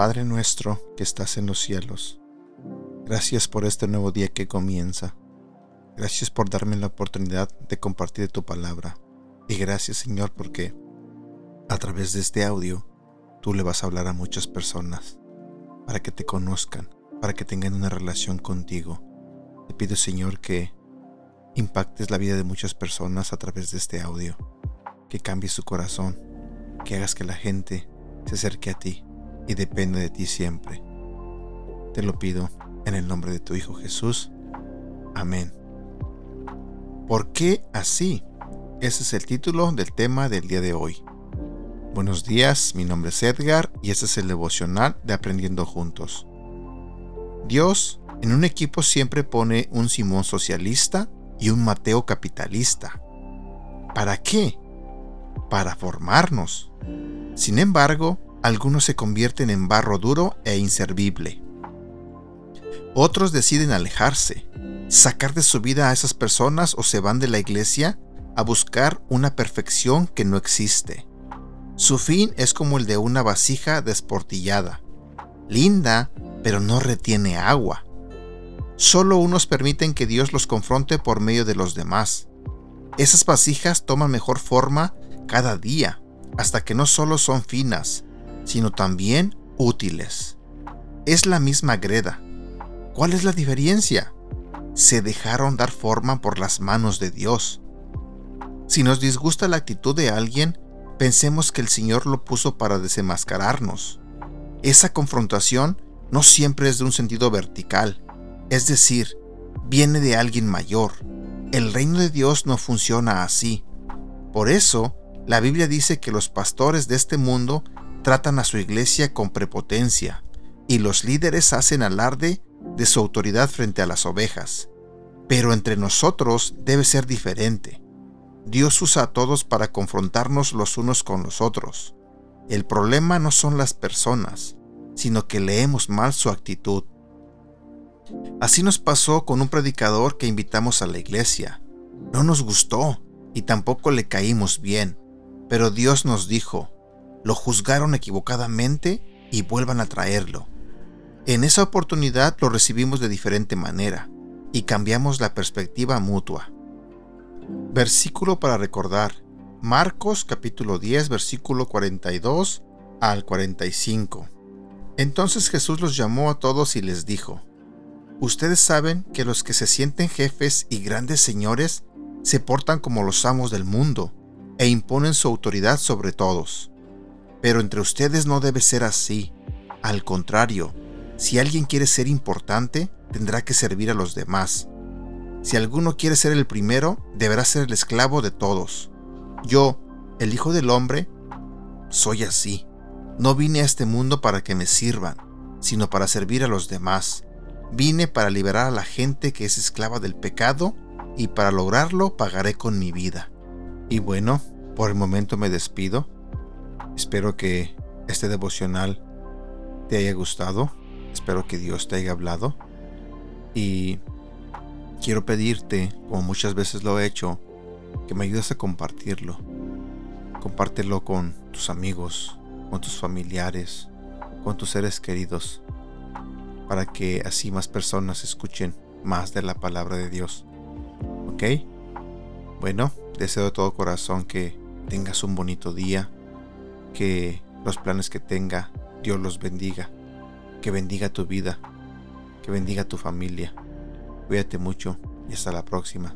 Padre nuestro que estás en los cielos, gracias por este nuevo día que comienza. Gracias por darme la oportunidad de compartir tu palabra. Y gracias Señor porque a través de este audio tú le vas a hablar a muchas personas para que te conozcan, para que tengan una relación contigo. Te pido Señor que impactes la vida de muchas personas a través de este audio, que cambies su corazón, que hagas que la gente se acerque a ti y depende de ti siempre. Te lo pido en el nombre de tu Hijo Jesús. Amén. ¿Por qué así? Ese es el título del tema del día de hoy. Buenos días, mi nombre es Edgar y este es el devocional de Aprendiendo Juntos. Dios en un equipo siempre pone un Simón socialista y un Mateo capitalista. ¿Para qué? Para formarnos. Sin embargo, algunos se convierten en barro duro e inservible. Otros deciden alejarse, sacar de su vida a esas personas o se van de la iglesia a buscar una perfección que no existe. Su fin es como el de una vasija desportillada, linda, pero no retiene agua. Solo unos permiten que Dios los confronte por medio de los demás. Esas vasijas toman mejor forma cada día, hasta que no solo son finas, sino también útiles. Es la misma greda. ¿Cuál es la diferencia? Se dejaron dar forma por las manos de Dios. Si nos disgusta la actitud de alguien, pensemos que el Señor lo puso para desenmascararnos. Esa confrontación no siempre es de un sentido vertical, es decir, viene de alguien mayor. El reino de Dios no funciona así. Por eso, la Biblia dice que los pastores de este mundo tratan a su iglesia con prepotencia y los líderes hacen alarde de su autoridad frente a las ovejas. Pero entre nosotros debe ser diferente. Dios usa a todos para confrontarnos los unos con los otros. El problema no son las personas, sino que leemos mal su actitud. Así nos pasó con un predicador que invitamos a la iglesia. No nos gustó y tampoco le caímos bien, pero Dios nos dijo, lo juzgaron equivocadamente y vuelvan a traerlo. En esa oportunidad lo recibimos de diferente manera y cambiamos la perspectiva mutua. Versículo para recordar. Marcos capítulo 10 versículo 42 al 45. Entonces Jesús los llamó a todos y les dijo, Ustedes saben que los que se sienten jefes y grandes señores se portan como los amos del mundo e imponen su autoridad sobre todos. Pero entre ustedes no debe ser así. Al contrario, si alguien quiere ser importante, tendrá que servir a los demás. Si alguno quiere ser el primero, deberá ser el esclavo de todos. Yo, el Hijo del Hombre, soy así. No vine a este mundo para que me sirvan, sino para servir a los demás. Vine para liberar a la gente que es esclava del pecado y para lograrlo pagaré con mi vida. Y bueno, por el momento me despido Espero que este devocional te haya gustado. Espero que Dios te haya hablado. Y quiero pedirte, como muchas veces lo he hecho, que me ayudes a compartirlo. Compártelo con tus amigos, con tus familiares, con tus seres queridos, para que así más personas escuchen más de la palabra de Dios. ¿Ok? Bueno, deseo de todo corazón que tengas un bonito día que los planes que tenga Dios los bendiga, que bendiga tu vida, que bendiga tu familia. Cuídate mucho y hasta la próxima.